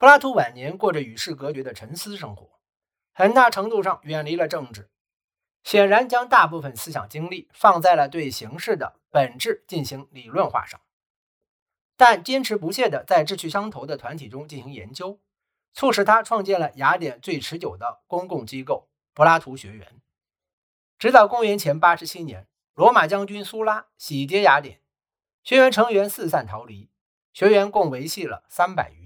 柏拉图晚年过着与世隔绝的沉思生活，很大程度上远离了政治，显然将大部分思想精力放在了对形式的本质进行理论化上。但坚持不懈地在志趣相投的团体中进行研究，促使他创建了雅典最持久的公共机构——柏拉图学园。直到公元前八十七年，罗马将军苏拉洗劫雅典，学员成员四散逃离，学员共维系了三百余。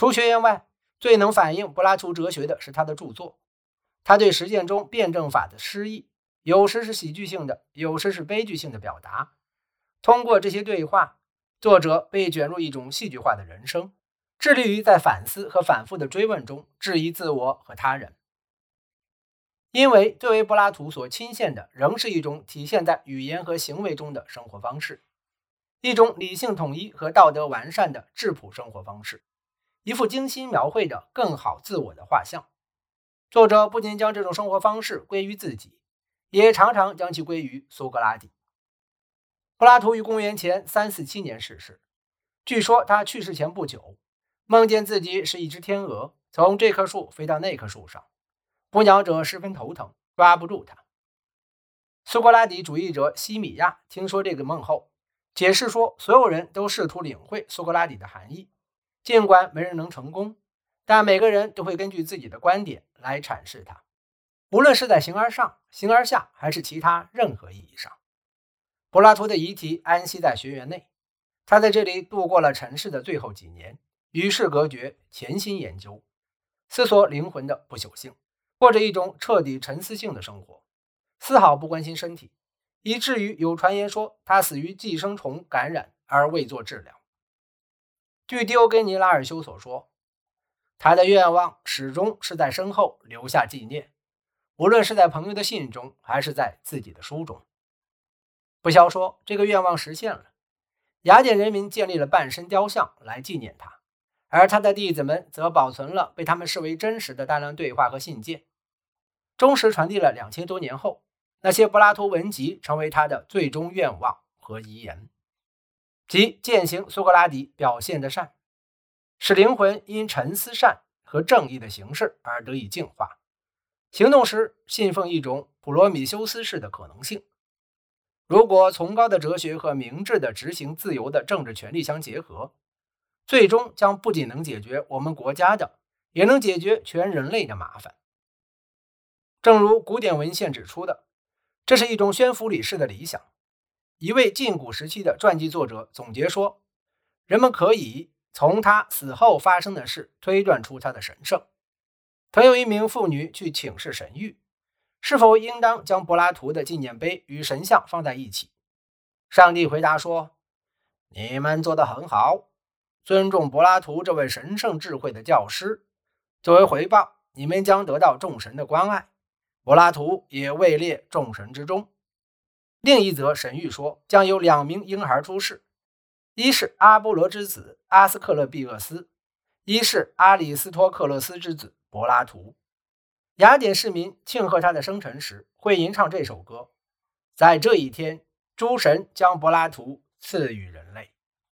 除学园外，最能反映柏拉图哲学的是他的著作。他对实践中辩证法的诗意，有时是喜剧性的，有时是悲剧性的表达。通过这些对话。作者被卷入一种戏剧化的人生，致力于在反思和反复的追问中质疑自我和他人。因为最为柏拉图所倾羡的，仍是一种体现在语言和行为中的生活方式，一种理性统一和道德完善的质朴生活方式，一幅精心描绘的更好自我的画像。作者不仅将这种生活方式归于自己，也常常将其归于苏格拉底。柏拉图于公元前三四七年逝世。据说他去世前不久，梦见自己是一只天鹅，从这棵树飞到那棵树上，捕鸟者十分头疼，抓不住它。苏格拉底主义者西米亚听说这个梦后，解释说，所有人都试图领会苏格拉底的含义，尽管没人能成功，但每个人都会根据自己的观点来阐释它，无论是在形而上、形而下，还是其他任何意义上。柏拉图的遗体安息在学院内，他在这里度过了尘世的最后几年，与世隔绝，潜心研究，思索灵魂的不朽性，过着一种彻底沉思性的生活，丝毫不关心身体，以至于有传言说他死于寄生虫感染而未做治疗。据迪欧根尼拉尔修所说，他的愿望始终是在身后留下纪念，无论是在朋友的信中，还是在自己的书中。不消说，这个愿望实现了。雅典人民建立了半身雕像来纪念他，而他的弟子们则保存了被他们视为真实的大量对话和信件，忠实传递了两千多年后，那些柏拉图文集成为他的最终愿望和遗言，即践行苏格拉底表现的善，使灵魂因沉思善和正义的形式而得以净化，行动时信奉一种普罗米修斯式的可能性。如果崇高的哲学和明智的执行自由的政治权利相结合，最终将不仅能解决我们国家的，也能解决全人类的麻烦。正如古典文献指出的，这是一种宣福礼式的理想。一位近古时期的传记作者总结说：“人们可以从他死后发生的事推断出他的神圣。”曾有一名妇女去请示神谕。是否应当将柏拉图的纪念碑与神像放在一起？上帝回答说：“你们做得很好，尊重柏拉图这位神圣智慧的教师。作为回报，你们将得到众神的关爱。柏拉图也位列众神之中。”另一则神谕说，将有两名婴孩出世，一是阿波罗之子阿斯克勒庇厄斯，一是阿里斯托克勒斯之子柏拉图。雅典市民庆贺他的生辰时，会吟唱这首歌。在这一天，诸神将柏拉图赐予人类。